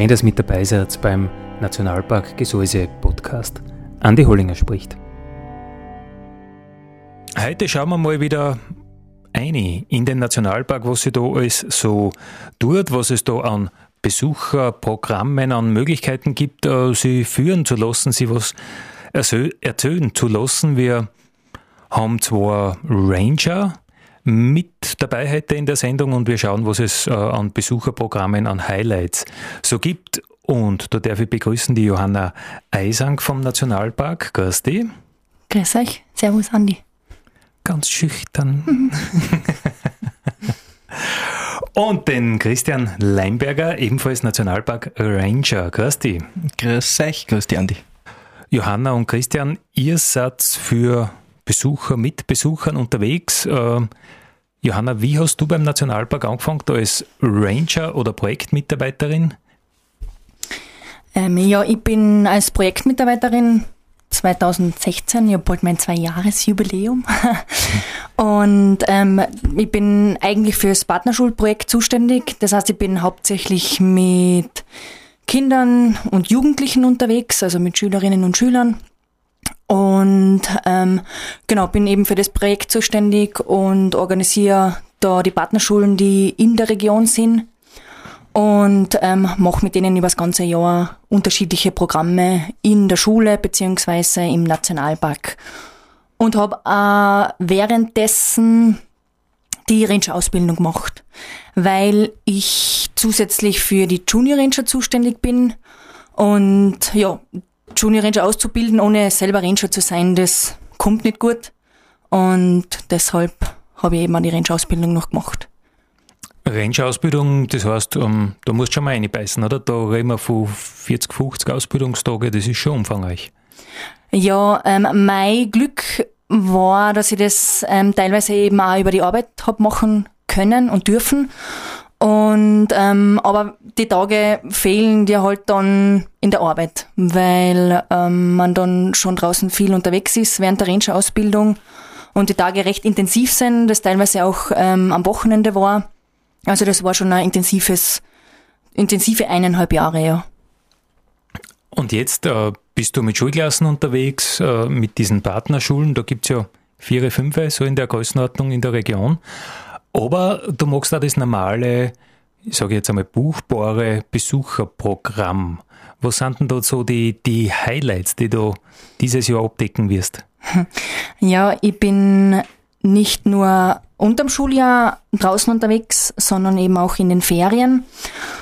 Schön, dass mit dabei seid beim Nationalpark Gesäuse Podcast. Andi Hollinger spricht. Heute schauen wir mal wieder ein in den Nationalpark, was sich da alles so tut, was es da an Besucherprogrammen, an Möglichkeiten gibt, äh, sie führen zu lassen, sie was erzählen zu lassen. Wir haben zwar Ranger, mit dabei heute in der Sendung und wir schauen, was es äh, an Besucherprogrammen, an Highlights so gibt. Und da darf ich begrüßen die Johanna Eisang vom Nationalpark. Grüß dich. Grüß euch. Servus, Andi. Ganz schüchtern. Mhm. Und den Christian Leinberger, ebenfalls Nationalpark Ranger. Grüß dich. Grüß euch. Grüß dich, Andi. Johanna und Christian, ihr seid für Besucher, mit Besuchern unterwegs. Äh, Johanna, wie hast du beim Nationalpark angefangen, da als Ranger oder Projektmitarbeiterin? Ähm, ja, ich bin als Projektmitarbeiterin 2016, ich habe bald mein Zwei-Jahres-Jubiläum. Und ähm, ich bin eigentlich für das Partnerschulprojekt zuständig. Das heißt, ich bin hauptsächlich mit Kindern und Jugendlichen unterwegs, also mit Schülerinnen und Schülern. Und ähm, genau, bin eben für das Projekt zuständig und organisiere da die Partnerschulen, die in der Region sind und ähm, mache mit denen über das ganze Jahr unterschiedliche Programme in der Schule beziehungsweise im Nationalpark. Und habe äh, währenddessen die Ranger-Ausbildung gemacht, weil ich zusätzlich für die Junior Ranger zuständig bin. Und ja, Junior Ranger auszubilden, ohne selber Ranger zu sein, das kommt nicht gut. Und deshalb habe ich eben auch die Ranger-Ausbildung noch gemacht. Ranger-Ausbildung, das heißt, um, ähm, da musst du schon mal reinbeißen, oder? Da reden wir von 40, 50 Ausbildungstage, das ist schon umfangreich. Ja, ähm, mein Glück war, dass ich das ähm, teilweise eben auch über die Arbeit habe machen können und dürfen. Und ähm, aber die Tage fehlen dir halt dann in der Arbeit, weil ähm, man dann schon draußen viel unterwegs ist während der Ranger-Ausbildung und die Tage recht intensiv sind, das teilweise auch ähm, am Wochenende war. Also das war schon ein intensives, intensive eineinhalb Jahre, ja. Und jetzt äh, bist du mit Schulklassen unterwegs, äh, mit diesen Partnerschulen, da gibt's ja vier, fünf, so in der Größenordnung in der Region. Aber du magst auch das normale, ich sage jetzt einmal, buchbare Besucherprogramm. Was sind denn da so die, die Highlights, die du dieses Jahr abdecken wirst? Ja, ich bin nicht nur unterm Schuljahr draußen unterwegs, sondern eben auch in den Ferien.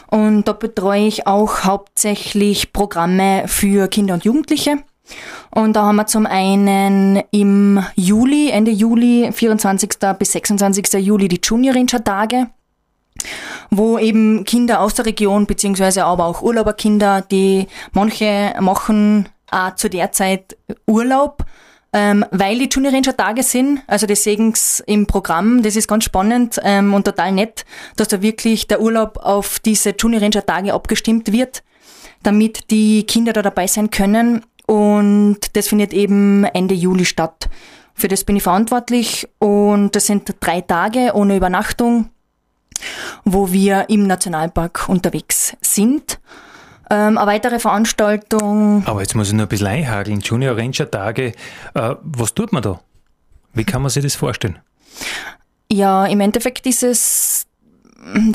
Und da betreue ich auch hauptsächlich Programme für Kinder und Jugendliche. Und da haben wir zum einen im Juli, Ende Juli, 24. bis 26. Juli die Junior Ranger Tage, wo eben Kinder aus der Region, beziehungsweise aber auch Urlauberkinder, die manche machen auch zu der Zeit Urlaub, ähm, weil die Junior Ranger Tage sind, also deswegen im Programm, das ist ganz spannend ähm, und total nett, dass da wirklich der Urlaub auf diese Junior Ranger Tage abgestimmt wird, damit die Kinder da dabei sein können und das findet eben Ende Juli statt. Für das bin ich verantwortlich und das sind drei Tage ohne Übernachtung, wo wir im Nationalpark unterwegs sind. Ähm, eine weitere Veranstaltung. Aber jetzt muss ich nur ein bisschen einhageln. Junior Ranger Tage, äh, was tut man da? Wie kann man sich das vorstellen? Ja, im Endeffekt ist es,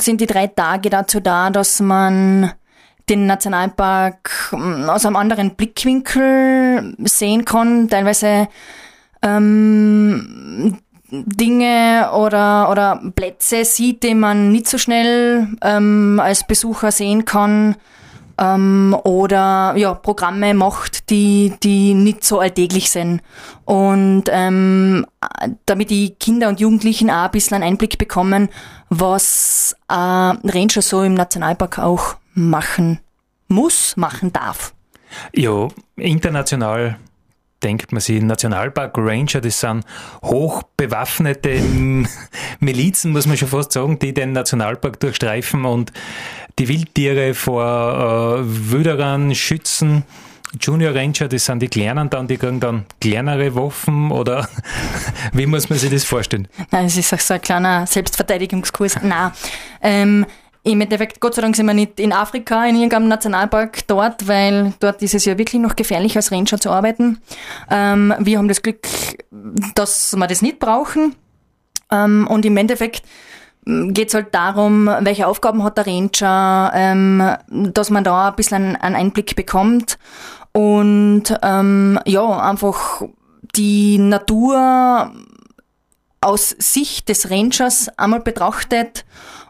sind die drei Tage dazu da, dass man den Nationalpark hm, aus einem anderen Blickwinkel sehen kann, teilweise ähm, Dinge oder, oder Plätze sieht, die man nicht so schnell ähm, als Besucher sehen kann. ähm, oder ja, Programme macht, die, die nicht so alltäglich sind. Und ähm, damit die Kinder und Jugendlichen auch ein bisschen einen Einblick bekommen, was äh, Ranger so im Nationalpark auch machen muss, machen darf. Ja, international denkt man sich, Nationalpark Ranger, das sind hochbewaffnete Milizen, muss man schon fast sagen, die den Nationalpark durchstreifen und die Wildtiere vor äh, Wüderern schützen. Junior Ranger, das sind die Kleinen dann, die kriegen dann kleinere Waffen oder wie muss man sich das vorstellen? Nein, es ist auch so ein kleiner Selbstverteidigungskurs. Nein. Ähm, im Endeffekt, Gott sei Dank sind wir nicht in Afrika, in irgendeinem Nationalpark dort, weil dort ist es ja wirklich noch gefährlich, als Ranger zu arbeiten. Ähm, wir haben das Glück, dass wir das nicht brauchen. Ähm, und im Endeffekt geht es halt darum, welche Aufgaben hat der Ranger, ähm, dass man da ein bisschen einen Einblick bekommt und ähm, ja, einfach die Natur aus Sicht des Rangers einmal betrachtet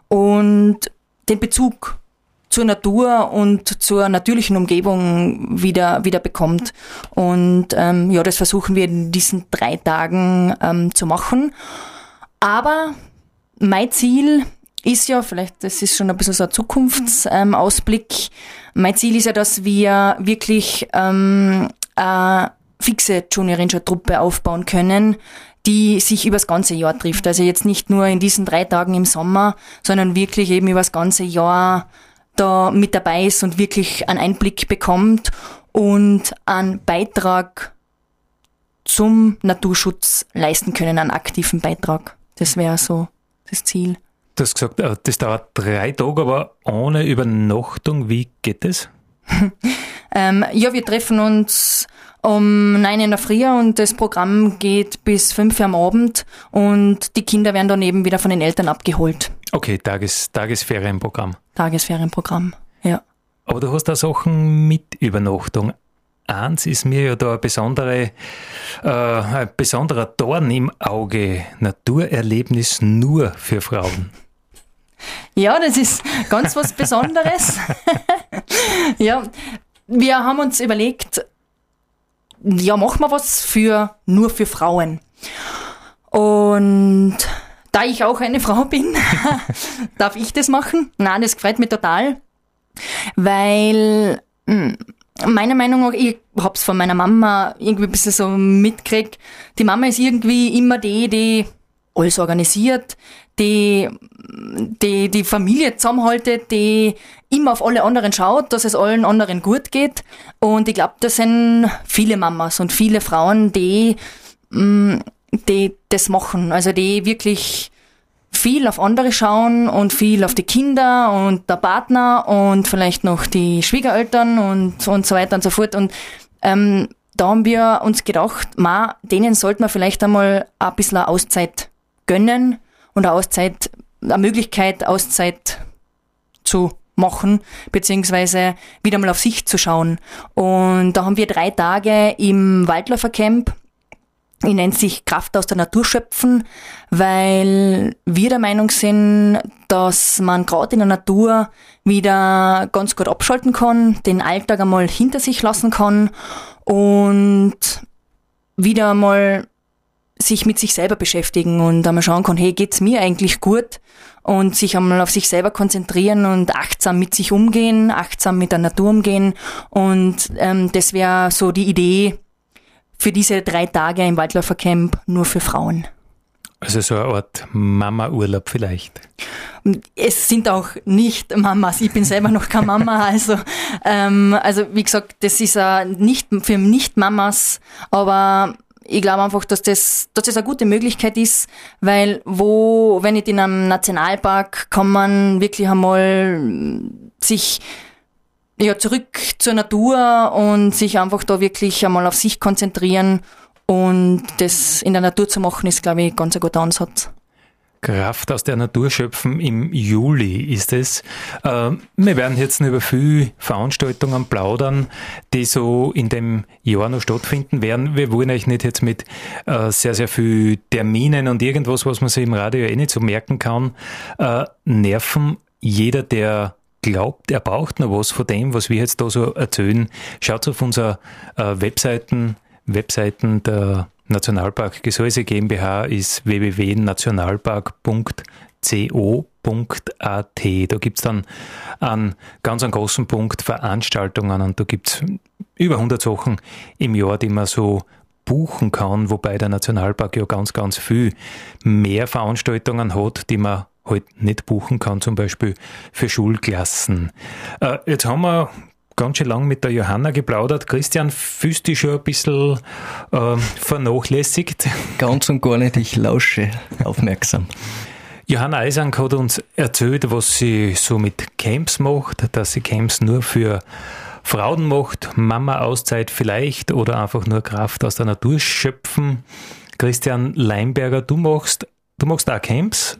und den Bezug zur Natur und zur natürlichen Umgebung wieder, wieder bekommt. Und ähm, ja, das versuchen wir in diesen drei Tagen ähm, zu machen. Aber mein Ziel ist ja, vielleicht das ist schon ein bisschen so ein Zukunftsausblick, ähm, mein Ziel ist ja, dass wir wirklich ähm, eine fixe Junior Ranger Truppe aufbauen können, die sich übers ganze Jahr trifft. Also jetzt nicht nur in diesen drei Tagen im Sommer, sondern wirklich eben übers ganze Jahr da mit dabei ist und wirklich einen Einblick bekommt und einen Beitrag zum Naturschutz leisten können, einen aktiven Beitrag. Das wäre so das Ziel. Du hast gesagt, äh, das dauert drei Tage, aber ohne Übernachtung. Wie geht das? ähm, ja, wir treffen uns um neun in der Früh und das Programm geht bis fünf Uhr am Abend und die Kinder werden dann eben wieder von den Eltern abgeholt. Okay, Tages, Tagesferienprogramm. Tagesferienprogramm, ja. Aber du hast da Sachen mit Übernachtung. Eins ist mir ja da eine besondere, äh, ein besonderer Dorn im Auge. Naturerlebnis nur für Frauen. Ja, das ist ganz was Besonderes. ja, wir haben uns überlegt, ja, machen wir was für nur für Frauen. Und da ich auch eine Frau bin, darf ich das machen. Nein, das freut mich total, weil hm, meiner Meinung nach, ich hab's von meiner Mama irgendwie ein bisschen so mitgekriegt, die Mama ist irgendwie immer die, die alles organisiert, die, die die Familie zusammenhaltet, die immer auf alle anderen schaut, dass es allen anderen gut geht. Und ich glaube, das sind viele Mamas und viele Frauen, die, mm, die das machen. Also die wirklich viel auf andere schauen und viel auf die Kinder und der Partner und vielleicht noch die Schwiegereltern und, und so weiter und so fort. Und ähm, da haben wir uns gedacht, ma, denen sollte man vielleicht einmal ein bisschen Auszeit gönnen und eine Auszeit, eine Möglichkeit, Auszeit zu machen, beziehungsweise wieder mal auf sich zu schauen. Und da haben wir drei Tage im Waldläufercamp ich nennt sich Kraft aus der Natur schöpfen, weil wir der Meinung sind, dass man gerade in der Natur wieder ganz gut abschalten kann, den Alltag einmal hinter sich lassen kann und wieder mal sich mit sich selber beschäftigen und einmal schauen kann, hey, geht's mir eigentlich gut? Und sich einmal auf sich selber konzentrieren und achtsam mit sich umgehen, achtsam mit der Natur umgehen. Und ähm, das wäre so die Idee für diese drei Tage im Waldläufercamp nur für Frauen. Also so eine Art Mama-Urlaub vielleicht. Es sind auch nicht Mamas. Ich bin selber noch keine Mama. Also, ähm, also wie gesagt, das ist uh, nicht für Nicht-Mamas, aber ich glaube einfach, dass das, dass das eine gute Möglichkeit ist, weil wo, wenn nicht in einem Nationalpark, kann man wirklich einmal sich ja, zurück zur Natur und sich einfach da wirklich einmal auf sich konzentrieren und das in der Natur zu machen, ist, glaube ich, ganz ein guter Ansatz. Kraft aus der Natur schöpfen im Juli ist es. Äh, wir werden jetzt über viele Veranstaltungen plaudern, die so in dem Jahr noch stattfinden werden. Wir wollen euch nicht jetzt mit äh, sehr, sehr viel Terminen und irgendwas, was man sich im Radio eh nicht so merken kann, äh, nerven. Jeder, der glaubt, er braucht noch was von dem, was wir jetzt da so erzählen, schaut auf unsere Webseiten, Webseiten der Nationalpark Gesäuse GmbH ist www.nationalpark.co.at. Da gibt es dann einen ganz einen großen Punkt Veranstaltungen und da gibt es über 100 Sachen im Jahr, die man so buchen kann, wobei der Nationalpark ja ganz, ganz viel mehr Veranstaltungen hat, die man halt nicht buchen kann, zum Beispiel für Schulklassen. Äh, jetzt haben wir ganz schön lang mit der Johanna geplaudert. Christian, fühlst du dich schon ein bisschen äh, vernachlässigt? Ganz und gar nicht, ich lausche aufmerksam. Johanna Eisank hat uns erzählt, was sie so mit Camps macht, dass sie Camps nur für Frauen macht, Mama-Auszeit vielleicht oder einfach nur Kraft aus der Natur schöpfen. Christian Leimberger, du machst, du machst auch Camps.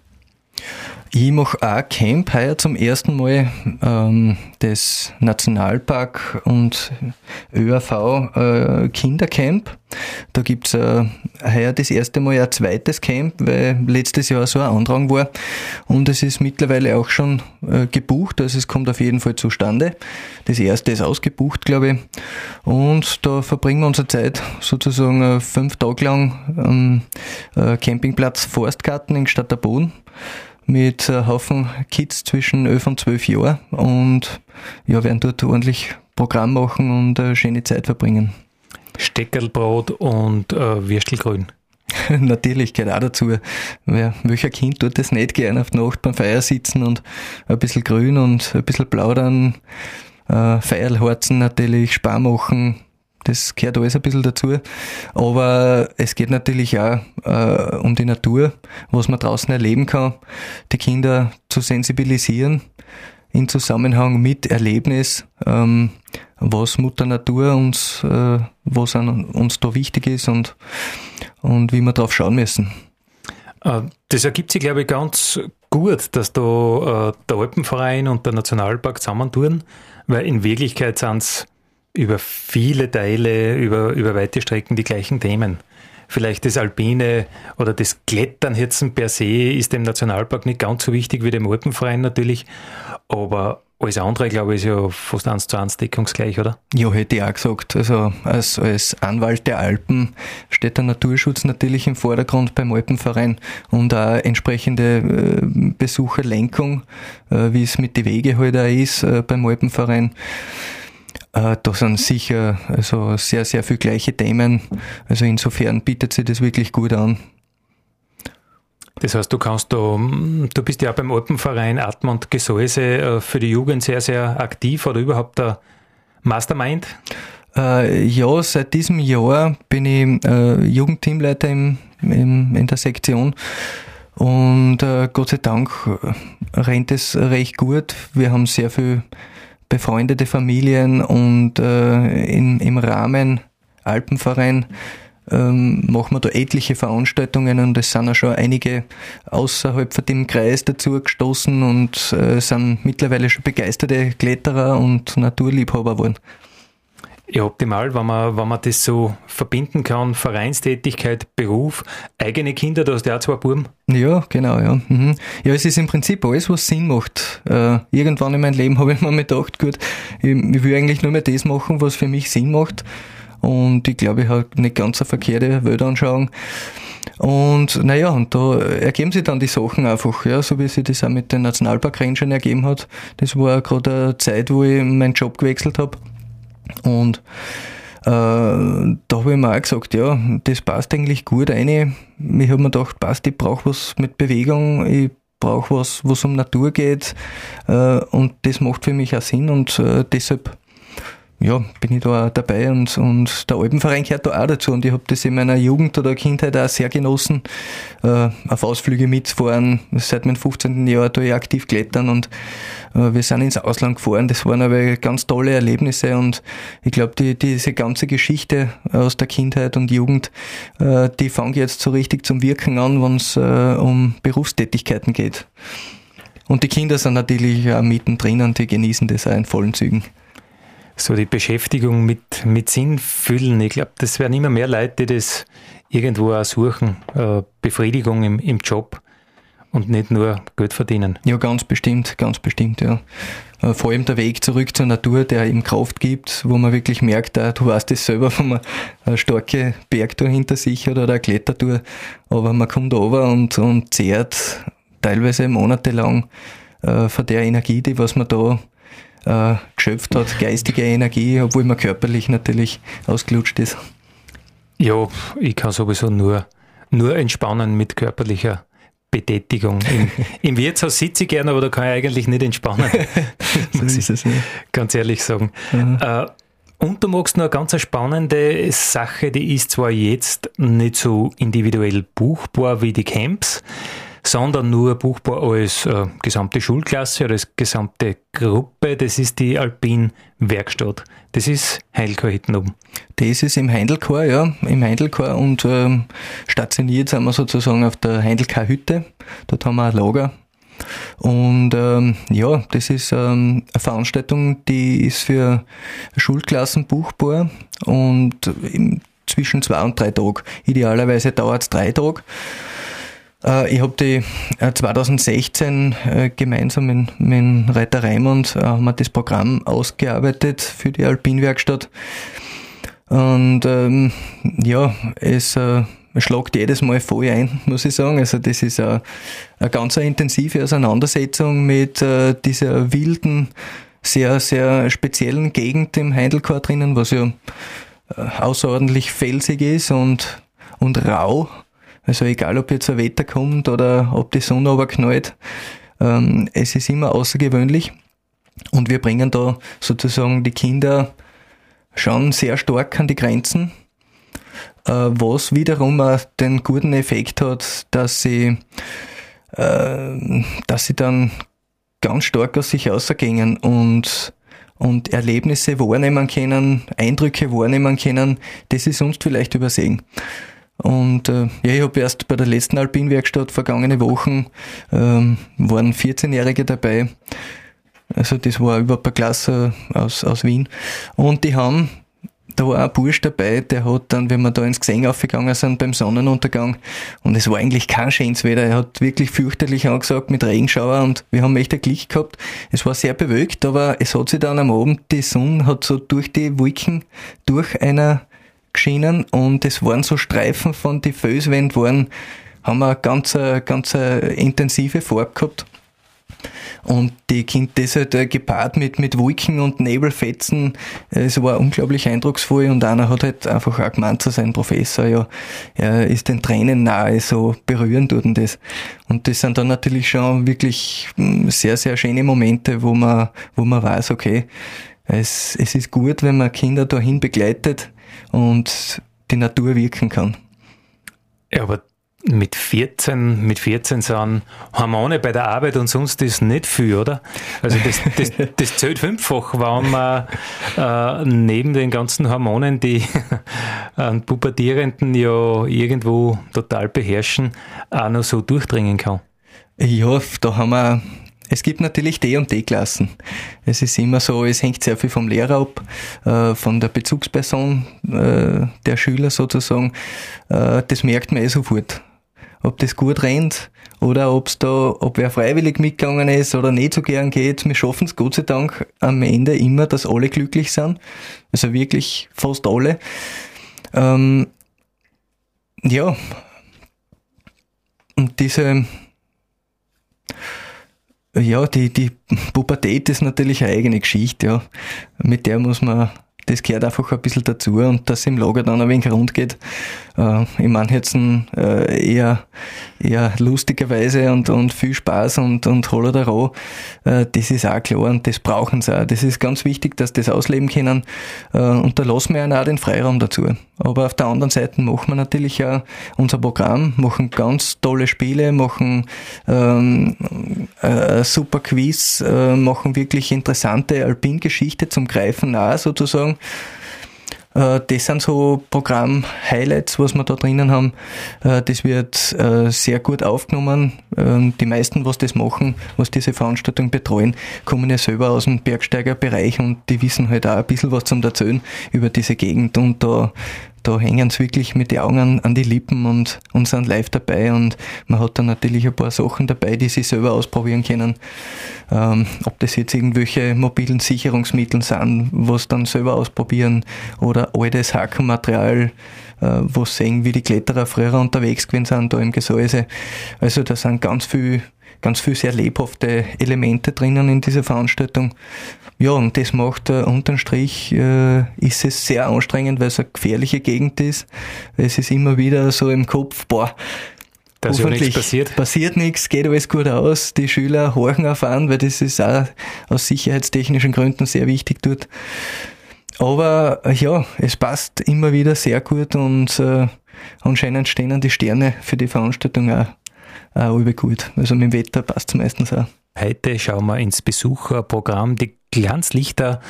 Ich mache auch Camp heuer zum ersten Mal ähm, das Nationalpark und ÖAV äh, Kindercamp. Da gibt's äh, heuer das erste Mal ein zweites Camp, weil letztes Jahr so ein Andrang war. Und es ist mittlerweile auch schon äh, gebucht, also es kommt auf jeden Fall zustande. Das erste ist ausgebucht, glaube ich. Und da verbringen wir unsere Zeit sozusagen äh, fünf Tage lang am äh, Campingplatz Forstgarten in Stadt der Boden mit einem Haufen Kids zwischen 11 und 12 Jahren und ja, werden dort ordentlich Programm machen und eine schöne Zeit verbringen. Steckerlbrot und äh, Würstelgrün. Natürlich gehört auch dazu. Wer, welcher Kind tut das nicht gerne auf die Nacht beim Feier sitzen und ein bisschen grün und ein bisschen plaudern, äh, Feierlharzen natürlich, Spar machen, das gehört alles ein bisschen dazu. Aber es geht natürlich auch äh, um die Natur, was man draußen erleben kann, die Kinder zu sensibilisieren in Zusammenhang mit Erlebnis, ähm, was Mutter Natur uns, äh, was an, uns da wichtig ist und, und wie wir drauf schauen müssen. Äh, das ergibt sich, glaube ich, ganz gut, dass da äh, der Alpenverein und der Nationalpark zusammentun, weil in Wirklichkeit sind es über viele Teile, über, über weite Strecken die gleichen Themen. Vielleicht das Alpine oder das Kletternhirzen per se ist dem Nationalpark nicht ganz so wichtig wie dem Alpenverein natürlich, aber alles andere, glaube ich, ist ja fast eins zu eins deckungsgleich, oder? Ja, hätte ich auch gesagt. Also als, als Anwalt der Alpen steht der Naturschutz natürlich im Vordergrund beim Alpenverein und auch entsprechende äh, Besucherlenkung, äh, wie es mit den Wege halt auch ist äh, beim Alpenverein. Äh, da sind sicher also sehr, sehr viele gleiche Themen. Also insofern bietet sich das wirklich gut an. Das heißt, du kannst da, du bist ja beim Alpenverein Atmen und Gesäuse äh, für die Jugend sehr, sehr aktiv oder überhaupt der Mastermind? Äh, ja, seit diesem Jahr bin ich äh, Jugendteamleiter im, im, in der Sektion. Und äh, Gott sei Dank rennt es recht gut. Wir haben sehr viel befreundete Familien und äh, in, im Rahmen Alpenverein ähm, machen wir da etliche Veranstaltungen und es sind auch schon einige außerhalb von dem Kreis dazu gestoßen und äh, sind mittlerweile schon begeisterte Kletterer und Naturliebhaber geworden. Ja, optimal, wenn man, wenn man das so verbinden kann, Vereinstätigkeit, Beruf, eigene Kinder, du hast ja auch zwei Buben. Ja, genau, ja. Mhm. Ja, es ist im Prinzip alles, was Sinn macht. Äh, irgendwann in meinem Leben habe ich mir gedacht, gut, ich, ich will eigentlich nur mehr das machen, was für mich Sinn macht. Und ich glaube, ich habe nicht ganz eine verkehrte Weltanschauung. Und naja, und da ergeben sich dann die Sachen einfach, ja, so wie sich das auch mit den Nationalparkrangern ergeben hat. Das war gerade eine Zeit, wo ich meinen Job gewechselt habe. Und äh, da habe ich mir auch gesagt, ja, das passt eigentlich gut rein. Ich habe mir gedacht, passt, ich brauche was mit Bewegung, ich brauche was, was um Natur geht äh, und das macht für mich auch Sinn und äh, deshalb ja, bin ich da auch dabei und, und der Alpenverein gehört da auch dazu und ich habe das in meiner Jugend oder Kindheit auch sehr genossen, äh, auf Ausflüge mitzufahren. Seit meinem 15. Jahr tue ich aktiv klettern und äh, wir sind ins Ausland gefahren. Das waren aber ganz tolle Erlebnisse und ich glaube, die, diese ganze Geschichte aus der Kindheit und Jugend, äh, die fängt jetzt so richtig zum Wirken an, wenn es äh, um Berufstätigkeiten geht. Und die Kinder sind natürlich auch mittendrin und die genießen das auch in vollen Zügen so die Beschäftigung mit, mit Sinn füllen. Ich glaube, das werden immer mehr Leute, die das irgendwo auch suchen, äh, Befriedigung im, im Job. und nicht nur Geld verdienen. Ja, ganz bestimmt, ganz bestimmt, ja. Äh, vor allem der Weg zurück zur Natur, der ihm Kraft gibt, wo man wirklich merkt, äh, du weißt es selber, wenn man eine starke Bergtour hinter sich hat oder eine Klettertour, aber man kommt over und, und zehrt teilweise monatelang äh, von der Energie, die was man da äh, geschöpft hat, geistige Energie, obwohl man körperlich natürlich ausgelutscht ist. Ja, ich kann sowieso nur, nur entspannen mit körperlicher Betätigung. Im, Im Wirtshaus sitze ich gerne, aber da kann ich eigentlich nicht entspannen. so ist es, ja. Ganz ehrlich sagen. Mhm. Äh, und du magst noch eine ganz spannende Sache, die ist zwar jetzt nicht so individuell buchbar wie die Camps, sondern nur buchbar als äh, gesamte Schulklasse oder als gesamte Gruppe. Das ist die Alpin Werkstatt. Das ist Heidelchor hinten oben. Das ist im Heidelchor, ja, im Heidelchor und ähm, stationiert sind wir sozusagen auf der Heidelchor Hütte. Dort haben wir ein Lager. Und ähm, ja, das ist ähm, eine Veranstaltung, die ist für Schulklassen buchbar und zwischen zwei und drei Tagen. Idealerweise dauert es drei Tage. Äh, ich habe die 2016 äh, äh, gemeinsam mit, mit Reiter Raimund haben wir das Programm ausgearbeitet für die Alpinwerkstatt. Und ähm, ja, es äh, schlagt jedes Mal voll ein, muss ich sagen. Also das ist eine, eine ganz intensive Auseinandersetzung mit äh, dieser wilden, sehr, sehr speziellen Gegend im Heidelchor drinnen, was ja äh, außerordentlich felsig ist und, und rau. Also egal, ob jetzt ein Wetter kommt oder ob die Sonne aber knallt, ähm, es ist immer außergewöhnlich. Und wir bringen da sozusagen die Kinder schon sehr stark an die Grenzen, äh, was wiederum auch den guten Effekt hat, dass sie, äh, dass sie dann ganz stark aus sich rausgehen und und Erlebnisse wahrnehmen können, Eindrücke wahrnehmen können, das ist sonst vielleicht übersehen. Und äh, ja, ich habe erst bei der letzten Alpinwerkstatt vergangene Wochen ähm, waren 14-Jährige dabei. Also das war überhaupt eine Klasse aus, aus Wien. Und die haben, da war ein Bursch dabei, der hat dann, wenn wir da ins Gesang aufgegangen sind beim Sonnenuntergang, und es war eigentlich kein schönes Wetter, er hat wirklich fürchterlich angesagt mit Regenschauer und wir haben echt ein Glück gehabt. Es war sehr bewölkt, aber es hat sich dann am Abend, die Sonne hat so durch die Wolken, durch einer geschienen und es waren so Streifen von die Felswände waren, haben wir ganz, ganz intensive Farbe gehabt. Und die Kind das halt äh, gepaart mit, mit Wolken und Nebelfetzen, es war unglaublich eindrucksvoll und einer hat halt einfach auch gemeint zu sein Professor, ja, er ist den Tränen nahe, so berührend tut das. Und das sind dann natürlich schon wirklich hm, sehr, sehr schöne Momente, wo man, wo man weiß, okay, es, es ist gut, wenn man Kinder dahin begleitet, und die Natur wirken kann. Ja, aber mit 14, mit 14 sind Hormone bei der Arbeit und sonst ist nicht viel, oder? Also das, das, das zählt fünffach, warum man äh, neben den ganzen Hormonen, die einen Pubertierenden ja irgendwo total beherrschen, auch noch so durchdringen kann. Ja, da haben wir es gibt natürlich D- und D-Klassen. Es ist immer so, es hängt sehr viel vom Lehrer ab, äh, von der Bezugsperson äh, der Schüler sozusagen. Äh, das merkt man eh sofort. Ob das gut rennt oder ob's da, ob wer freiwillig mitgegangen ist oder nicht so gern geht. Wir schaffen es Gott sei Dank am Ende immer, dass alle glücklich sind. Also wirklich fast alle. Ähm, ja. Und diese ja, die, die Pubertät ist natürlich eine eigene Geschichte, ja. Mit der muss man das gehört einfach ein bisschen dazu und dass im Lager dann ein wenig rund geht. Äh, meine jetzt äh, eher, eher lustigerweise und, und viel Spaß und, und Holodero, äh, das ist auch klar und das brauchen sie auch. Das ist ganz wichtig, dass das ausleben können äh, und da lassen wir ja auch den Freiraum dazu. Aber auf der anderen Seite machen wir natürlich auch unser Programm, machen ganz tolle Spiele, machen ähm, äh, super Quiz, äh, machen wirklich interessante Alpin-Geschichte zum Greifen nah sozusagen äh, das sind so Programm-Highlights, was wir da drinnen haben. Äh, das wird äh, sehr gut aufgenommen. Ähm, die meisten, was das machen, was diese Veranstaltung betreuen, kommen ja selber aus dem Bergsteigerbereich und die wissen halt auch ein bisschen was zum Erzählen über diese Gegend und da da hängen sie wirklich mit den Augen an, an, die Lippen und, und sind live dabei und man hat dann natürlich ein paar Sachen dabei, die sie selber ausprobieren können. Ähm, ob das jetzt irgendwelche mobilen Sicherungsmittel sind, was dann selber ausprobieren oder altes Hackenmaterial, äh, wo sehen, wie die Kletterer früher unterwegs gewesen sind, da im Gesäuse. Also da sind ganz viel ganz viel sehr lebhafte Elemente drinnen in dieser Veranstaltung. Ja, und das macht äh, unterm Strich, äh, ist es sehr anstrengend, weil es eine gefährliche Gegend ist. Es ist immer wieder so im Kopf, boah, dass hoffentlich passiert. passiert nichts, geht alles gut aus. Die Schüler horchen auf an, weil das ist auch aus sicherheitstechnischen Gründen sehr wichtig dort. Aber äh, ja, es passt immer wieder sehr gut und äh, anscheinend stehen die Sterne für die Veranstaltung auch, auch gut. Also mit dem Wetter passt es meistens auch. Heute schauen wir ins Besucherprogramm. Die Glanzlichter,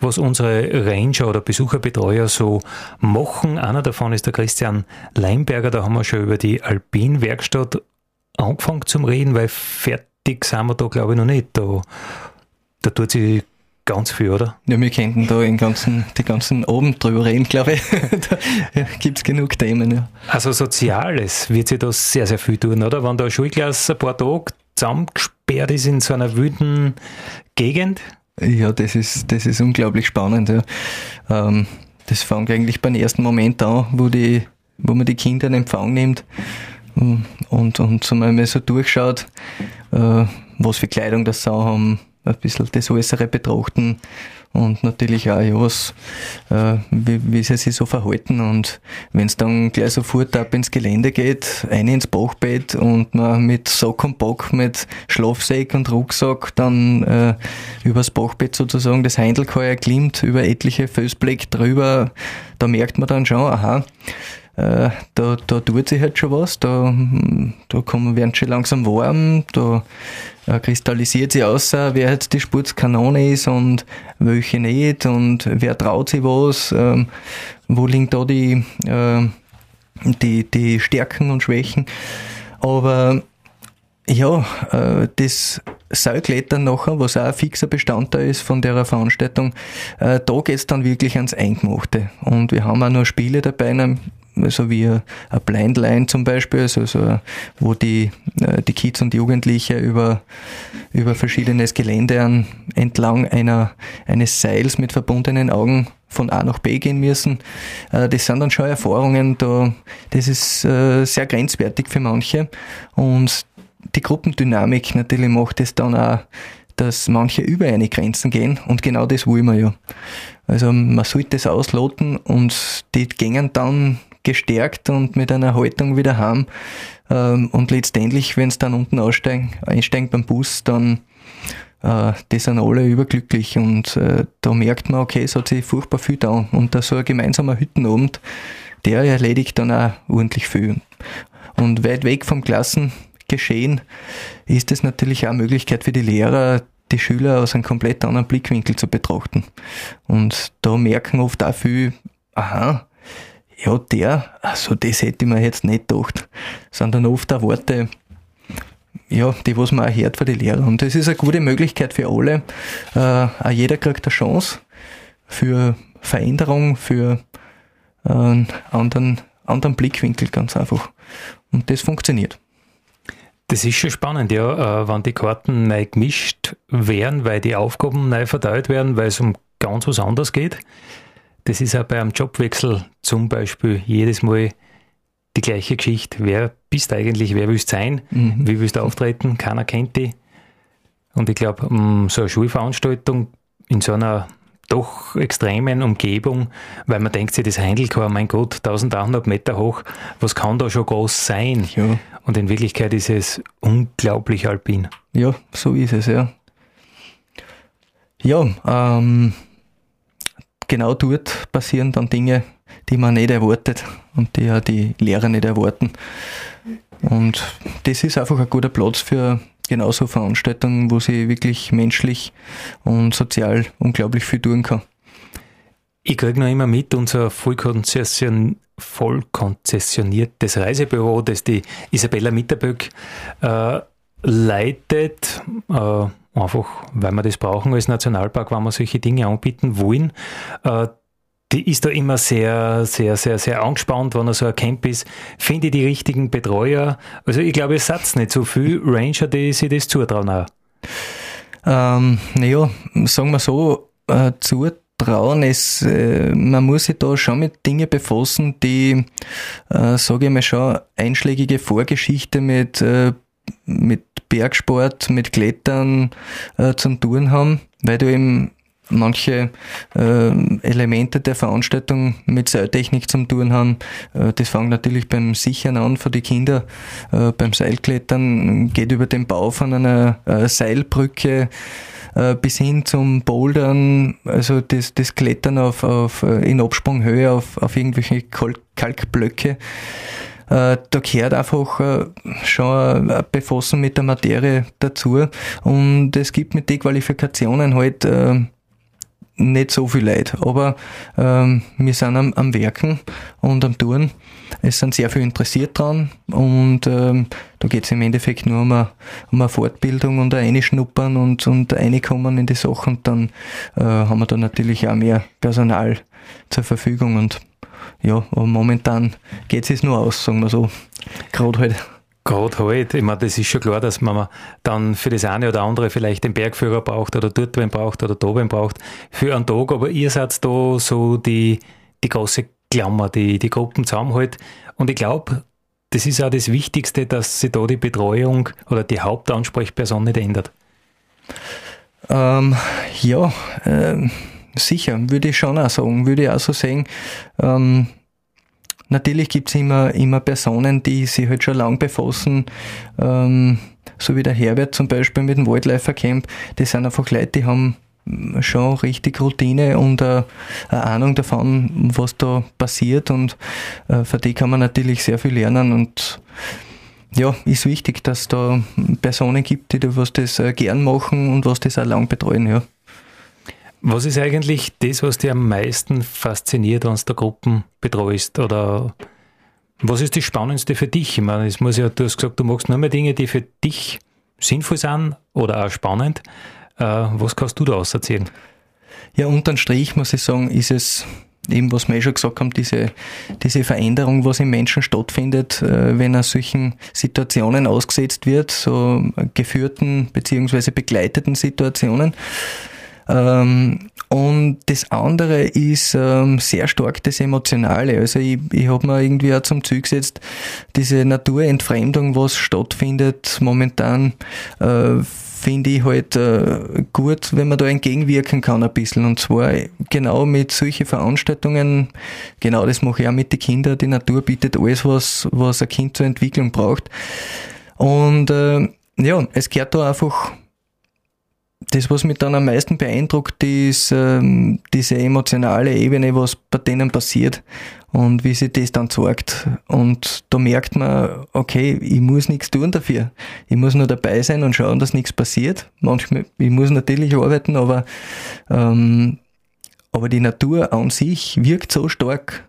was unsere Ranger oder Besucherbetreuer so machen. Einer davon ist der Christian Leimberger. Da haben wir schon über die Alpin-Werkstatt angefangen zum Reden, weil fertig sind wir da, glaube ich, noch nicht. Da, da tut sich ganz viel, oder? Ja, wir könnten da den ganzen, die ganzen Abend drüber reden, glaube ich. da gibt es genug Themen, ja. Also Soziales wird sich da sehr, sehr viel tun, oder? Wenn da eine Schulklasse ein paar Tage zusammengesperrt ist in so einer wüden Gegend, ja, das ist, das ist unglaublich spannend. Ja. Ähm, das fängt eigentlich beim ersten Moment an, wo, die, wo man die Kinder in Empfang nimmt und, und so mal so durchschaut, äh, was für Kleidung das sie haben, ein bisschen das Äußere betrachten und natürlich auch, ja, was, äh, wie, wie sie sich so verhalten. Und wenn es dann gleich sofort ab ins Gelände geht, ein ins Bachbett und man mit Sack und Bock, mit Schlafsäck und Rucksack dann äh, übers Bachbett sozusagen das Heindelkeuer klimmt, über etliche Felsblöcke drüber, da merkt man dann schon, aha, äh, da, da tut sich halt schon was, da, da kommen, werden schon langsam warm, da äh, kristallisiert sich aus, wer jetzt die Spurzkanone ist und welche nicht und wer traut sich was, ähm, wo liegen da die, äh, die, die Stärken und Schwächen. Aber ja, äh, das Seilklettern nachher, was auch ein fixer Bestandteil ist von der Veranstaltung, äh, da geht's dann wirklich ans Eingemachte. Und wir haben auch noch Spiele dabei, also wie ein Blindline zum Beispiel, also so, wo die, äh, die Kids und Jugendliche über, über verschiedenes Gelände an, entlang einer, eines Seils mit verbundenen Augen von A nach B gehen müssen. Äh, das sind dann schon Erfahrungen, da, das ist äh, sehr grenzwertig für manche und die Gruppendynamik natürlich macht es dann auch, dass manche über eine Grenzen gehen und genau das wollen wir ja. Also man sollte es ausloten und die gehen dann gestärkt und mit einer Haltung wieder heim. Ähm, und letztendlich, wenn es dann unten aussteigen, einsteigen beim Bus, dann äh, die sind alle überglücklich und äh, da merkt man, okay, es hat sich furchtbar viel da und da so ein gemeinsamer Hüttenabend, der erledigt dann auch ordentlich viel. Und weit weg vom Klassengeschehen ist es natürlich auch eine Möglichkeit für die Lehrer, die Schüler aus einem komplett anderen Blickwinkel zu betrachten. Und da merken oft auch viel, aha, ja, der, also das hätte ich mir jetzt nicht gedacht, sondern oft auch Worte, ja, die, was man auch hört von den Lehrern. Und das ist eine gute Möglichkeit für alle. Äh, auch jeder kriegt eine Chance für Veränderung, für einen anderen, anderen Blickwinkel ganz einfach. Und das funktioniert. Das ist schon spannend, ja, äh, wenn die Karten neu gemischt werden, weil die Aufgaben neu verteilt werden, weil es um ganz was anderes geht. Das ist auch bei einem Jobwechsel zum Beispiel jedes Mal die gleiche Geschichte. Wer bist du eigentlich? Wer willst du sein? Mhm. Wie willst du auftreten? Keiner kennt dich. Und ich glaube, mm, so eine Schulveranstaltung in so einer doch extremen Umgebung, weil man denkt sich, das Heindelchor, mein Gott, 1800 Meter hoch, was kann da schon groß sein? Ja. Und in Wirklichkeit ist es unglaublich alpin. Ja, so ist es, ja. Ja, ähm, genau dort passieren dann Dinge, die man nicht erwartet und die ja die Lehrer nicht erwarten. Und das ist einfach ein guter Platz für genauso Veranstaltungen, wo sie wirklich menschlich und sozial unglaublich viel tun kann. Ich kriege noch immer mit, unser vollkonzession, vollkonzessioniertes Reisebüro, das die Isabella Mitterböck äh, leitet, äh, Einfach, weil wir das brauchen als Nationalpark, wenn wir solche Dinge anbieten wollen. Äh, die ist da immer sehr, sehr, sehr, sehr angespannt, wenn er so ein Camp ist. Finde die richtigen Betreuer. Also ich glaube, es hat nicht so viel Ranger, die sich das zutrauen auch. Ähm, naja, sagen wir so, äh, zutrauen ist, äh, man muss sich da schon mit Dingen befassen, die, äh, sage ich mal schon, einschlägige Vorgeschichte mit, äh, mit Bergsport, mit Klettern äh, zum Tun haben, weil du eben manche äh, Elemente der Veranstaltung mit Seiltechnik zum Tun haben. Äh, das fängt natürlich beim Sichern an für die Kinder, äh, beim Seilklettern, geht über den Bau von einer äh, Seilbrücke äh, bis hin zum Bouldern, also das, das Klettern auf, auf, äh, in Absprunghöhe auf, auf irgendwelche Kalk Kalkblöcke. Äh, da gehört einfach äh, schon ein Befassen mit der Materie dazu und es gibt mit den Qualifikationen halt äh, nicht so viel Leid, aber ähm, wir sind am, am Werken und am Touren. Es sind sehr viel interessiert dran und ähm, da geht es im Endeffekt nur um eine, um eine Fortbildung und ein Einschnuppern und, und Reinkommen in die Sachen. Und dann äh, haben wir da natürlich auch mehr Personal zur Verfügung und ja, aber momentan geht es nur aus, sagen wir so. Gerade halt. Gerade halt, ich meine, das ist schon klar, dass man dann für das eine oder andere vielleicht den Bergführer braucht oder dort wen braucht oder da wen braucht für einen Tag, aber ihr seid da so die, die große Klammer, die die Gruppen zusammenhält. Und ich glaube, das ist auch das Wichtigste, dass sich da die Betreuung oder die Hauptansprechperson nicht ändert. Ähm, ja, äh, sicher, würde ich schon auch sagen, würde ich auch so sehen. Ähm, Natürlich gibt's immer, immer Personen, die sich halt schon lang befassen, ähm, so wie der Herbert zum Beispiel mit dem Wildlifer Camp. Das sind einfach Leute, die haben schon richtig Routine und äh, eine Ahnung davon, was da passiert und äh, für die kann man natürlich sehr viel lernen und ja, ist wichtig, dass da Personen gibt, die da was das äh, gern machen und was das auch lang betreuen, ja. Was ist eigentlich das, was dir am meisten fasziniert, wenn du Gruppen betreust? Oder was ist das Spannendste für dich? Ich meine, es muss ja, du hast gesagt, du machst nur mehr Dinge, die für dich sinnvoll sind oder auch spannend. Äh, was kannst du da auserzählen? Ja, unterm Strich muss ich sagen, ist es eben, was wir eh schon gesagt haben, diese, diese Veränderung, was im Menschen stattfindet, äh, wenn er solchen Situationen ausgesetzt wird, so geführten beziehungsweise begleiteten Situationen. Ähm, und das andere ist ähm, sehr stark das Emotionale. Also ich, ich habe mir irgendwie auch zum Ziel gesetzt, diese Naturentfremdung, was stattfindet momentan, äh, finde ich halt äh, gut, wenn man da entgegenwirken kann ein bisschen. Und zwar genau mit solchen Veranstaltungen, genau das mache ich auch mit den Kindern. Die Natur bietet alles, was, was ein Kind zur Entwicklung braucht. Und äh, ja, es gehört da einfach das, was mich dann am meisten beeindruckt, ist ähm, diese emotionale Ebene, was bei denen passiert und wie sich das dann zeigt. Und da merkt man, okay, ich muss nichts tun dafür. Ich muss nur dabei sein und schauen, dass nichts passiert. Manchmal, ich muss natürlich arbeiten, aber, ähm, aber die Natur an sich wirkt so stark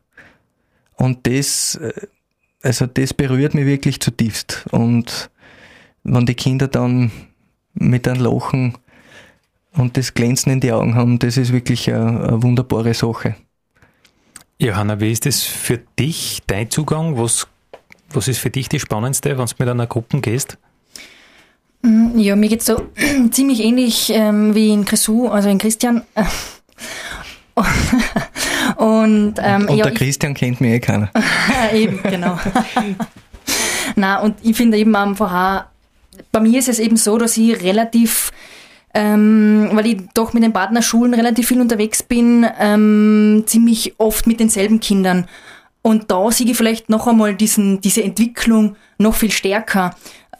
und das, äh, also das berührt mich wirklich zutiefst. Und wenn die Kinder dann mit einem Lachen und das Glänzen in die Augen haben, das ist wirklich eine, eine wunderbare Sache. Johanna, wie ist das für dich, dein Zugang? Was, was ist für dich das Spannendste, wenn du mit einer Gruppe gehst? Mm, ja, mir geht es so ziemlich ähnlich ähm, wie in Chrisou, also in Christian. und, ähm, und ja, der Christian ich, kennt mich eh keiner. eben, genau. Na und ich finde eben einfach, bei mir ist es eben so, dass ich relativ ähm, weil ich doch mit den Partnerschulen relativ viel unterwegs bin, ähm, ziemlich oft mit denselben Kindern. Und da sehe ich vielleicht noch einmal diesen, diese Entwicklung noch viel stärker.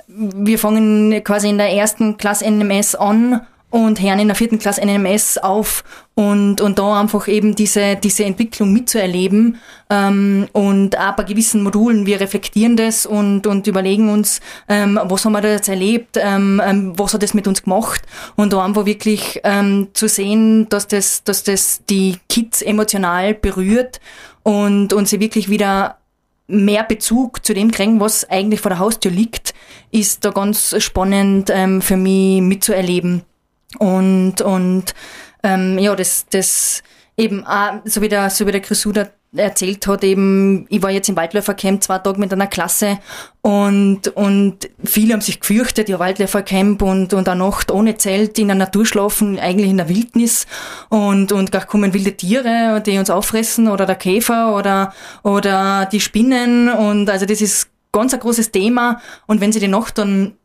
Wir fangen quasi in der ersten Klasse NMS an und hören in der vierten Klasse NMS auf und, und da einfach eben diese, diese Entwicklung mitzuerleben. Ähm, und auch bei gewissen Modulen, wir reflektieren das und, und überlegen uns, ähm, was haben wir da jetzt erlebt, ähm, ähm, was hat das mit uns gemacht und da einfach wirklich ähm, zu sehen, dass das, dass das die Kids emotional berührt und, und sie wirklich wieder mehr Bezug zu dem kriegen, was eigentlich vor der Haustür liegt, ist da ganz spannend ähm, für mich mitzuerleben. Und, und ähm, ja, das, das eben, auch, so wie der, so wie der Chrysuda erzählt hat, eben, ich war jetzt im Waldläufercamp zwei Tage mit einer Klasse und, und viele haben sich gefürchtet, ja, Waldläufercamp und, und eine Nacht ohne Zelt in der Natur schlafen, eigentlich in der Wildnis und, und gar kommen wilde Tiere, die uns auffressen oder der Käfer oder, oder die Spinnen und also das ist ganz ein großes Thema und wenn sie die Nacht dann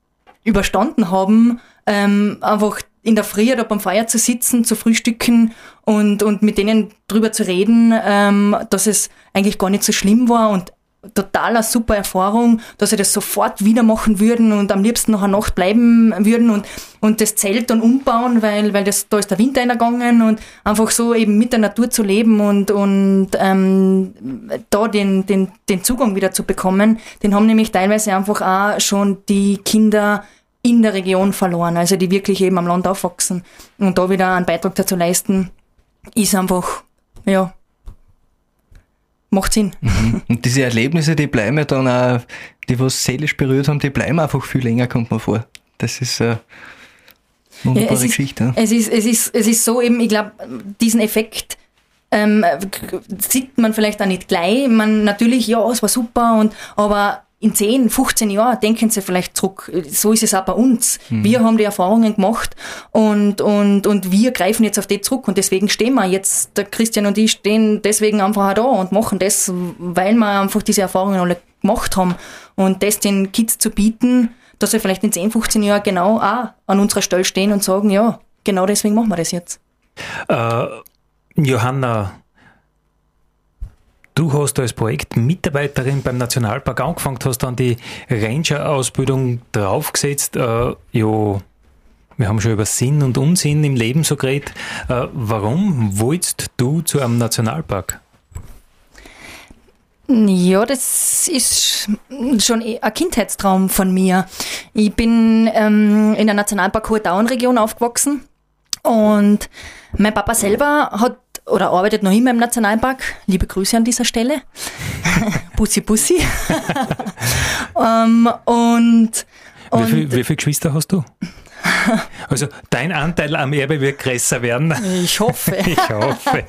überstanden haben, ähm, einfach in der Früh da beim Feuer zu sitzen, zu frühstücken und, und mit denen drüber zu reden, ähm, dass es eigentlich gar nicht so schlimm war und totaler super Erfahrung, dass sie das sofort wieder machen würden und am liebsten noch eine Nacht bleiben würden und, und das Zelt dann umbauen, weil, weil das, da ist der Winter eingegangen und einfach so eben mit der Natur zu leben und, und ähm, da den, den, den Zugang wieder zu bekommen, den haben nämlich teilweise einfach auch schon die Kinder in der Region verloren, also die wirklich eben am Land aufwachsen. Und da wieder einen Beitrag dazu leisten, ist einfach, ja, macht Sinn. Mhm. Und diese Erlebnisse, die bleiben dann auch, die was seelisch berührt haben, die bleiben einfach viel länger, kommt man vor. Das ist eine wunderbare ja, Geschichte. Es, ist, es, ist, es ist so eben, ich glaube, diesen Effekt ähm, sieht man vielleicht auch nicht gleich. Man natürlich, ja, es war super, und aber in 10, 15 Jahren denken sie vielleicht zurück. So ist es auch bei uns. Mhm. Wir haben die Erfahrungen gemacht und, und, und wir greifen jetzt auf die zurück und deswegen stehen wir jetzt, der Christian und ich stehen deswegen einfach auch da und machen das, weil wir einfach diese Erfahrungen alle gemacht haben und das den Kids zu bieten, dass sie vielleicht in 10, 15 Jahren genau auch an unserer Stelle stehen und sagen, ja, genau deswegen machen wir das jetzt. Äh, Johanna, Du hast als Projektmitarbeiterin beim Nationalpark angefangen, hast dann die Ranger-Ausbildung draufgesetzt. Äh, ja, wir haben schon über Sinn und Unsinn im Leben so geredet. Äh, warum wolltest du zu einem Nationalpark? Ja, das ist schon eh ein Kindheitstraum von mir. Ich bin ähm, in der Nationalpark Hohe Dauernregion aufgewachsen und mein Papa selber hat oder arbeitet noch immer im Nationalpark. Liebe Grüße an dieser Stelle. Bussi Bussi. um, ähm, und, und wie, viel, wie viele Geschwister hast du? Also dein Anteil am Erbe wird größer werden. Ich hoffe. ich hoffe.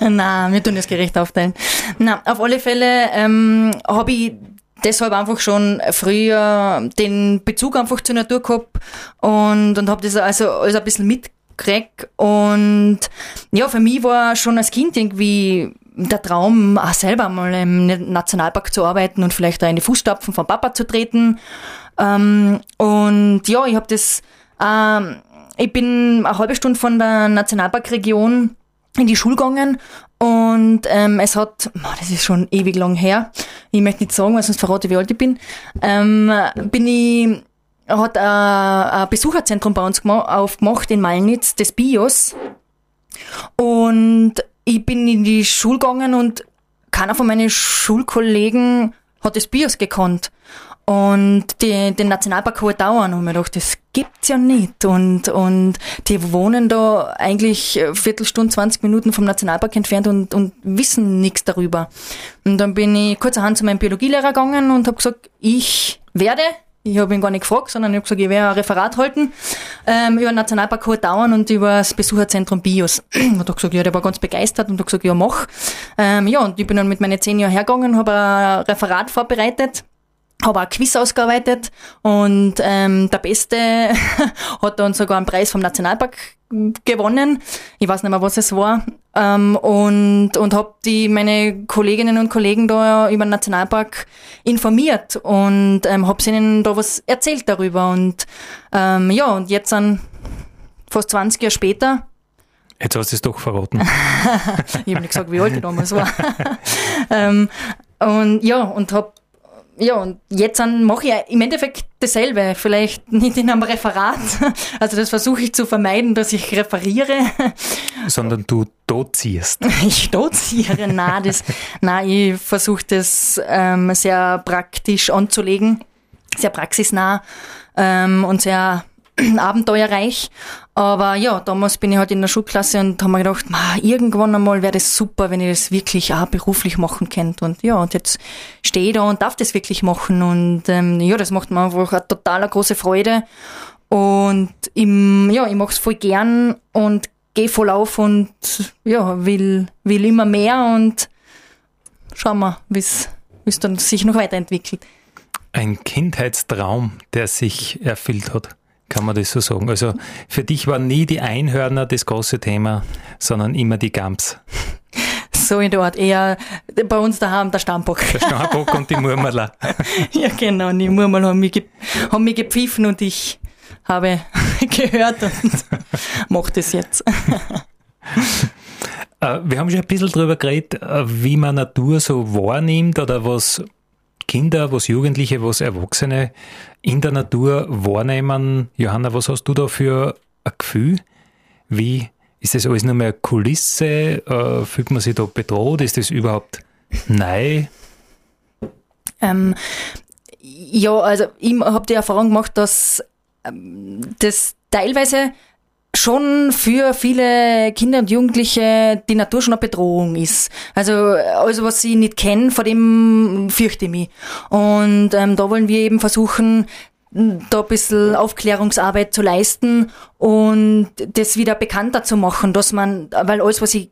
Na, wir tun das gerecht aufteilen. Na, auf alle Fälle ähm, habe ich deshalb einfach schon früher den Bezug einfach zur Natur gehabt und, und habe das also alles ein bisschen mit gekriegt. Und ja, für mich war schon als Kind irgendwie der Traum, auch selber mal im Nationalpark zu arbeiten und vielleicht da in die Fußstapfen von Papa zu treten. Ähm, und ja, ich habe das, ähm, ich bin eine halbe Stunde von der Nationalparkregion in die Schule gegangen und ähm, es hat, das ist schon ewig lang her, ich möchte nicht sagen, weil sonst verrate ich, wie alt ich bin, ähm, bin ich hat ein, Besucherzentrum bei uns aufgemacht in Malnitz, des BIOS. Und ich bin in die Schule gegangen und keiner von meinen Schulkollegen hat das BIOS gekannt. Und die, den Nationalpark Hohe Dauern und mir gedacht, das gibt's ja nicht. Und, und die wohnen da eigentlich Viertelstunde, 20 Minuten vom Nationalpark entfernt und, und wissen nichts darüber. Und dann bin ich kurzerhand zu meinem Biologielehrer gegangen und habe gesagt, ich werde ich habe ihn gar nicht gefragt, sondern ich habe gesagt, ich werde ein Referat halten ähm, über den Nationalpark Hohe Dauern und über das Besucherzentrum BIOS. und er gesagt, ja, der war ganz begeistert und hat gesagt, ja, mach. Ähm, ja, und ich bin dann mit meinen zehn Jahren hergegangen, habe ein Referat vorbereitet habe ein Quiz ausgearbeitet und ähm, der Beste hat dann sogar einen Preis vom Nationalpark gewonnen. Ich weiß nicht mehr, was es war. Ähm, und und habe die meine Kolleginnen und Kollegen da über den Nationalpark informiert und ähm, habe ihnen da was erzählt darüber. Und ähm, ja, und jetzt dann fast 20 Jahre später Jetzt hast du es doch verraten. ich habe nicht gesagt, wie alt ich damals war. ähm, und ja, und habe ja, und jetzt mache ich im Endeffekt dasselbe, vielleicht nicht in einem Referat. Also das versuche ich zu vermeiden, dass ich referiere. Sondern du dozierst. Ich doziere, nein, das, nein, ich versuche das ähm, sehr praktisch anzulegen, sehr praxisnah ähm, und sehr abenteuerreich. Aber ja, damals bin ich halt in der Schulklasse und habe mir gedacht, irgendwann einmal wäre das super, wenn ich das wirklich auch beruflich machen könnte. Und ja, und jetzt stehe ich da und darf das wirklich machen. Und ähm, ja, das macht mir einfach eine total große Freude. Und im, ja, ich mache es voll gern und gehe voll auf und ja, will, will immer mehr und schauen wir, wie es dann sich noch weiterentwickelt. Ein Kindheitstraum, der sich erfüllt hat, kann man das so sagen. Also für dich waren nie die Einhörner das große Thema, sondern immer die Gams. So in der Art, eher bei uns daheim der Stammbock. Der Stammbock und die Murmeler. ja, genau, und die Murmel haben mich, haben mich gepfiffen und ich habe gehört und mache das jetzt. Äh, wir haben schon ein bisschen darüber geredet, äh, wie man Natur so wahrnimmt oder was Kinder, was Jugendliche, was Erwachsene in der Natur wahrnehmen. Johanna, was hast du da für ein Gefühl? Wie ist das alles nur mehr Kulisse? Äh, fühlt man sich da bedroht? Ist das überhaupt neu? Ähm, ja, also ich habe die Erfahrung gemacht, dass ähm, das teilweise schon für viele Kinder und Jugendliche die Natur schon eine Bedrohung ist. Also alles, was sie nicht kennen, vor dem fürchte ich mich. Und ähm, da wollen wir eben versuchen, da ein bisschen Aufklärungsarbeit zu leisten und das wieder bekannter zu machen, dass man, weil alles, was ich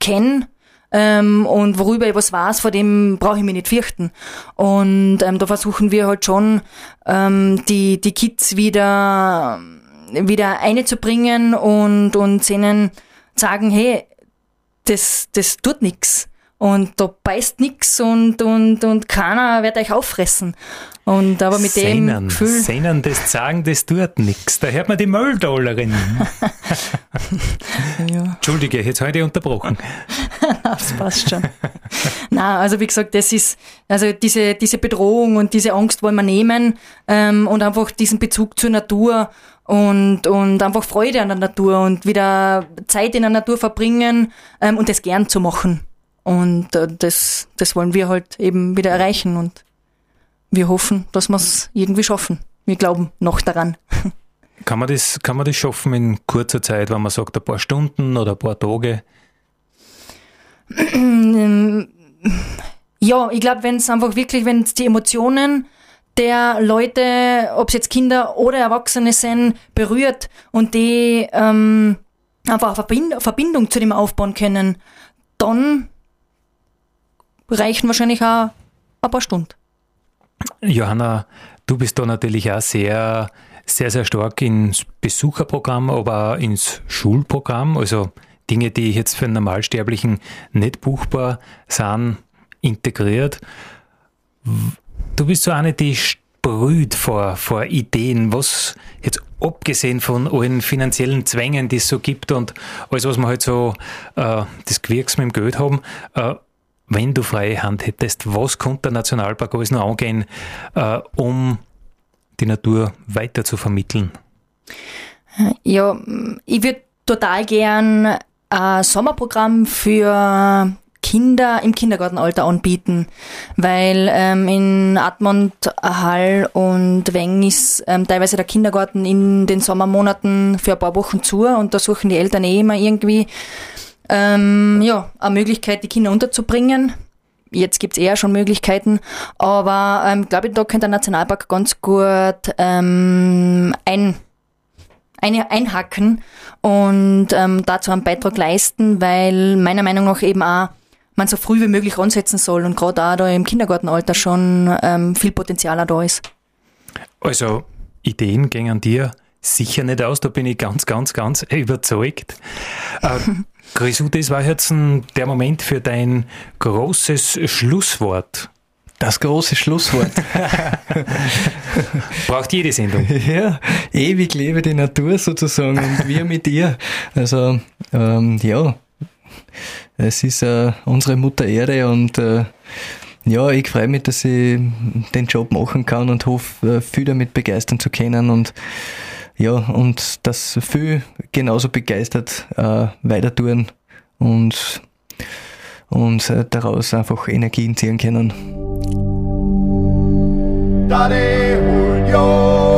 kenne, ähm, und worüber ich was weiß, vor dem brauche ich mich nicht fürchten. Und ähm, da versuchen wir halt schon, ähm, die, die Kids wieder wieder einzubringen und, und ihnen sagen, hey, das, das tut nix und da beißt nix und, und, und keiner wird euch auffressen. Und aber mit Sehnen, dem Gefühl... Sehnen, das sagen, das tut nix. Da hört man die Mölldollerin. ja. Entschuldige, jetzt habe ich dich unterbrochen. das passt schon. Na, also wie gesagt, das ist, also diese, diese Bedrohung und diese Angst wollen wir nehmen ähm, und einfach diesen Bezug zur Natur und, und einfach Freude an der Natur und wieder Zeit in der Natur verbringen ähm, und das gern zu machen. Und äh, das, das wollen wir halt eben wieder erreichen und wir hoffen, dass wir es irgendwie schaffen. Wir glauben noch daran. Kann man, das, kann man das schaffen in kurzer Zeit, wenn man sagt, ein paar Stunden oder ein paar Tage? Ja, ich glaube, wenn es einfach wirklich, wenn es die Emotionen der Leute, ob es jetzt Kinder oder Erwachsene sind, berührt und die ähm, einfach eine Verbindung zu dem aufbauen können, dann reichen wahrscheinlich auch ein paar Stunden. Johanna, du bist da natürlich auch sehr, sehr, sehr stark ins Besucherprogramm, aber auch ins Schulprogramm. Also Dinge, die jetzt für einen Normalsterblichen nicht buchbar sind, integriert. Du bist so eine, die sprüht vor, vor Ideen, was jetzt abgesehen von allen finanziellen Zwängen, die es so gibt und alles, was wir halt so äh, das Gewirks mit dem Geld haben, äh, wenn du freie Hand hättest, was könnte der Nationalpark alles noch angehen, äh, um die Natur weiter zu vermitteln? Ja, ich würde total gern ein Sommerprogramm für Kinder im Kindergartenalter anbieten, weil ähm, in Admont, Hall und Weng ist ähm, teilweise der Kindergarten in den Sommermonaten für ein paar Wochen zu und da suchen die Eltern eh immer irgendwie ähm, ja, eine Möglichkeit, die Kinder unterzubringen. Jetzt gibt's eher schon Möglichkeiten, aber ähm, glaube ich, da könnte der Nationalpark ganz gut ähm, ein eine einhacken und ähm, dazu einen Beitrag leisten, weil meiner Meinung nach eben auch man so früh wie möglich ansetzen soll und gerade auch da im Kindergartenalter schon ähm, viel Potenzial da ist. Also Ideen gehen an dir sicher nicht aus, da bin ich ganz, ganz, ganz überzeugt. Äh, Grisou, das war jetzt der Moment für dein großes Schlusswort. Das große Schlusswort. Braucht jede Sendung. Ja, ewig lebe die Natur sozusagen und wir mit ihr. Also, ähm, ja, es ist äh, unsere Mutter Erde und äh, ja, ich freue mich, dass ich den Job machen kann und hoffe, äh, viel damit begeistern zu können und ja, und dass viel genauso begeistert äh, weiter tun und, und äh, daraus einfach Energien ziehen können. Daddy Julio Julio